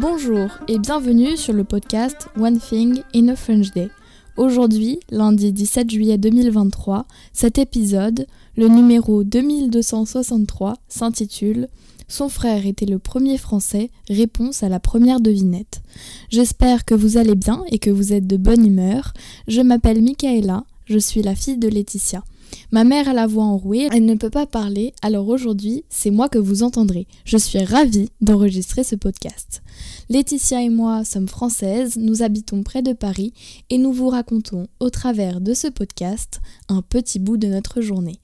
Bonjour et bienvenue sur le podcast One Thing in a French Day. Aujourd'hui, lundi 17 juillet 2023, cet épisode, le numéro 2263, s'intitule Son frère était le premier français, réponse à la première devinette. J'espère que vous allez bien et que vous êtes de bonne humeur. Je m'appelle Michaela, je suis la fille de Laetitia. Ma mère a la voix enrouée, elle ne peut pas parler, alors aujourd'hui, c'est moi que vous entendrez. Je suis ravie d'enregistrer ce podcast. Laetitia et moi sommes françaises, nous habitons près de Paris et nous vous racontons au travers de ce podcast un petit bout de notre journée.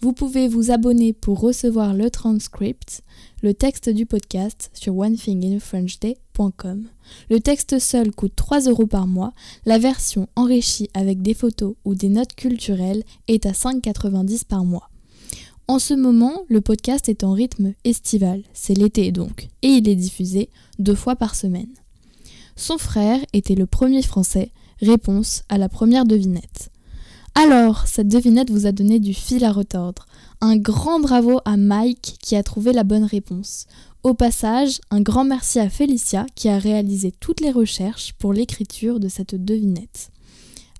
Vous pouvez vous abonner pour recevoir le transcript, le texte du podcast sur onethinginafrenchday.com. Le texte seul coûte 3 euros par mois, la version enrichie avec des photos ou des notes culturelles est à 5,90 par mois. En ce moment, le podcast est en rythme estival, c'est l'été donc, et il est diffusé deux fois par semaine. Son frère était le premier français, réponse à la première devinette. Alors, cette devinette vous a donné du fil à retordre. Un grand bravo à Mike qui a trouvé la bonne réponse. Au passage, un grand merci à Félicia qui a réalisé toutes les recherches pour l'écriture de cette devinette.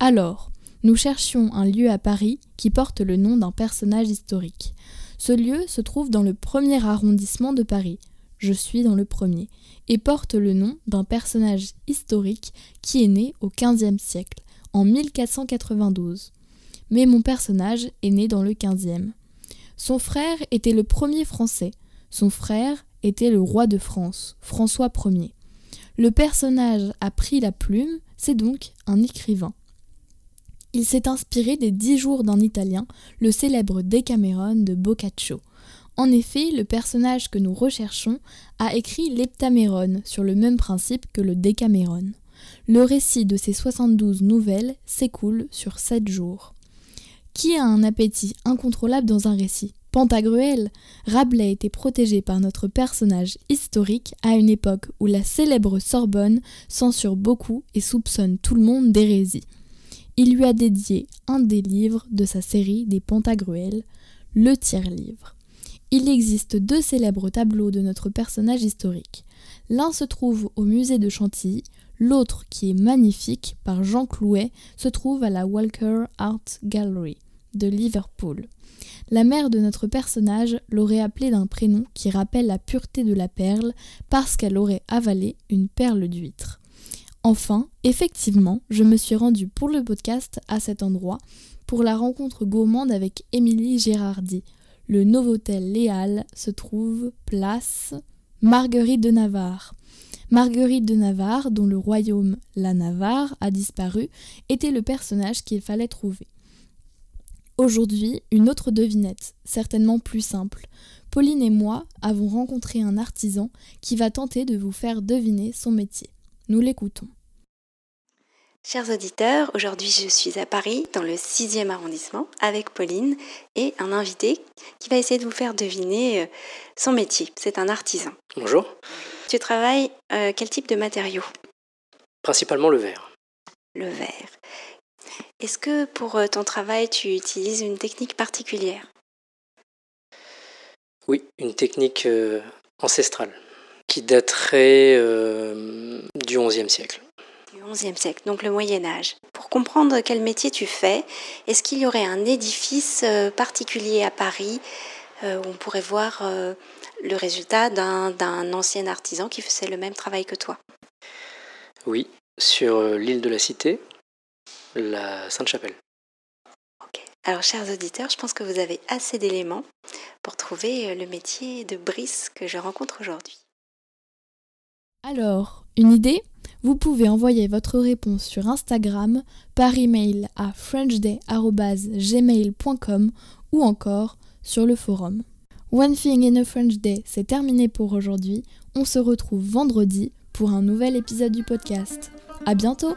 Alors, nous cherchions un lieu à Paris qui porte le nom d'un personnage historique. Ce lieu se trouve dans le premier arrondissement de Paris. Je suis dans le premier. Et porte le nom d'un personnage historique qui est né au XVe siècle, en 1492 mais mon personnage est né dans le 15e. Son frère était le premier Français. Son frère était le roi de France, François Ier. Le personnage a pris la plume, c'est donc un écrivain. Il s'est inspiré des dix jours d'un Italien, le célèbre Decameron de Boccaccio. En effet, le personnage que nous recherchons a écrit l'Heptaméron sur le même principe que le Decameron. Le récit de ces 72 nouvelles s'écoule sur sept jours. Qui a un appétit incontrôlable dans un récit? Pantagruel Rabelais était protégé par notre personnage historique à une époque où la célèbre Sorbonne censure beaucoup et soupçonne tout le monde d'hérésie. Il lui a dédié un des livres de sa série des Pantagruel, le tiers-livre. Il existe deux célèbres tableaux de notre personnage historique. L'un se trouve au musée de Chantilly, l'autre, qui est magnifique, par Jean Clouet, se trouve à la Walker Art Gallery de Liverpool. La mère de notre personnage l'aurait appelé d'un prénom qui rappelle la pureté de la perle parce qu'elle aurait avalé une perle d'huître. Enfin, effectivement, je me suis rendue pour le podcast à cet endroit pour la rencontre gourmande avec Émilie Gérardi. Le Novotel Léal se trouve place Marguerite de Navarre. Marguerite de Navarre, dont le royaume, la Navarre, a disparu, était le personnage qu'il fallait trouver. Aujourd'hui, une autre devinette, certainement plus simple. Pauline et moi avons rencontré un artisan qui va tenter de vous faire deviner son métier. Nous l'écoutons. Chers auditeurs, aujourd'hui je suis à Paris, dans le 6e arrondissement, avec Pauline et un invité qui va essayer de vous faire deviner euh, son métier. C'est un artisan. Bonjour. Tu travailles euh, quel type de matériaux? Principalement le verre. Le verre. Est-ce que pour euh, ton travail, tu utilises une technique particulière? Oui, une technique euh, ancestrale qui daterait euh, du XIe siècle. Du XIe siècle, donc le Moyen Âge. Pour comprendre quel métier tu fais, est-ce qu'il y aurait un édifice particulier à Paris où on pourrait voir le résultat d'un ancien artisan qui faisait le même travail que toi? Oui, sur l'île de la Cité, la Sainte-Chapelle. Ok. Alors, chers auditeurs, je pense que vous avez assez d'éléments pour trouver euh, le métier de brise que je rencontre aujourd'hui. Alors, une idée? Vous pouvez envoyer votre réponse sur Instagram, par email à frenchday.gmail.com ou encore sur le forum. One Thing in a French Day, c'est terminé pour aujourd'hui. On se retrouve vendredi pour un nouvel épisode du podcast. À bientôt!